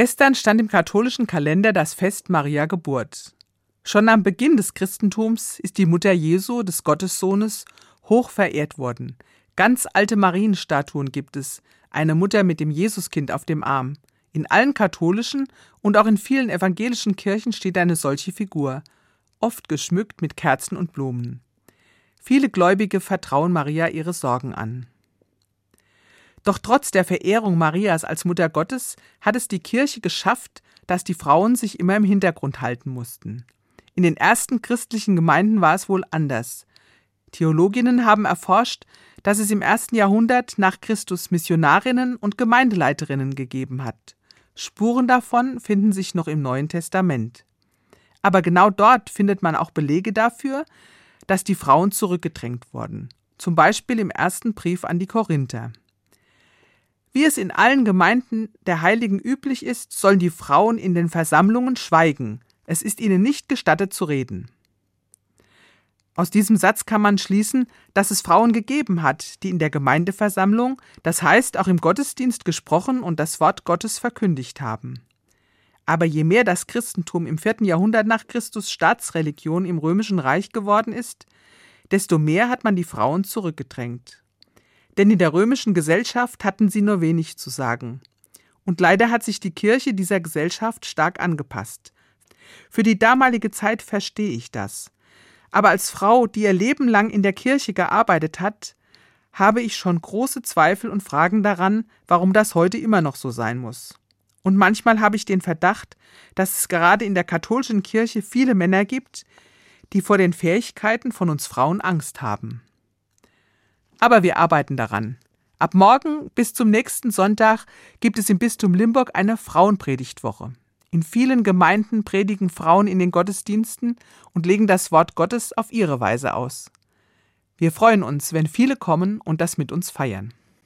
Gestern stand im katholischen Kalender das Fest Maria Geburt. Schon am Beginn des Christentums ist die Mutter Jesu, des Gottessohnes, hoch verehrt worden. Ganz alte Marienstatuen gibt es, eine Mutter mit dem Jesuskind auf dem Arm. In allen katholischen und auch in vielen evangelischen Kirchen steht eine solche Figur, oft geschmückt mit Kerzen und Blumen. Viele Gläubige vertrauen Maria ihre Sorgen an. Doch trotz der Verehrung Marias als Mutter Gottes hat es die Kirche geschafft, dass die Frauen sich immer im Hintergrund halten mussten. In den ersten christlichen Gemeinden war es wohl anders. Theologinnen haben erforscht, dass es im ersten Jahrhundert nach Christus Missionarinnen und Gemeindeleiterinnen gegeben hat. Spuren davon finden sich noch im Neuen Testament. Aber genau dort findet man auch Belege dafür, dass die Frauen zurückgedrängt wurden, zum Beispiel im ersten Brief an die Korinther. Wie es in allen Gemeinden der Heiligen üblich ist, sollen die Frauen in den Versammlungen schweigen, es ist ihnen nicht gestattet zu reden. Aus diesem Satz kann man schließen, dass es Frauen gegeben hat, die in der Gemeindeversammlung, das heißt auch im Gottesdienst gesprochen und das Wort Gottes verkündigt haben. Aber je mehr das Christentum im vierten Jahrhundert nach Christus Staatsreligion im römischen Reich geworden ist, desto mehr hat man die Frauen zurückgedrängt. Denn in der römischen Gesellschaft hatten sie nur wenig zu sagen. Und leider hat sich die Kirche dieser Gesellschaft stark angepasst. Für die damalige Zeit verstehe ich das. Aber als Frau, die ihr Leben lang in der Kirche gearbeitet hat, habe ich schon große Zweifel und Fragen daran, warum das heute immer noch so sein muss. Und manchmal habe ich den Verdacht, dass es gerade in der katholischen Kirche viele Männer gibt, die vor den Fähigkeiten von uns Frauen Angst haben. Aber wir arbeiten daran. Ab morgen bis zum nächsten Sonntag gibt es im Bistum Limburg eine Frauenpredigtwoche. In vielen Gemeinden predigen Frauen in den Gottesdiensten und legen das Wort Gottes auf ihre Weise aus. Wir freuen uns, wenn viele kommen und das mit uns feiern.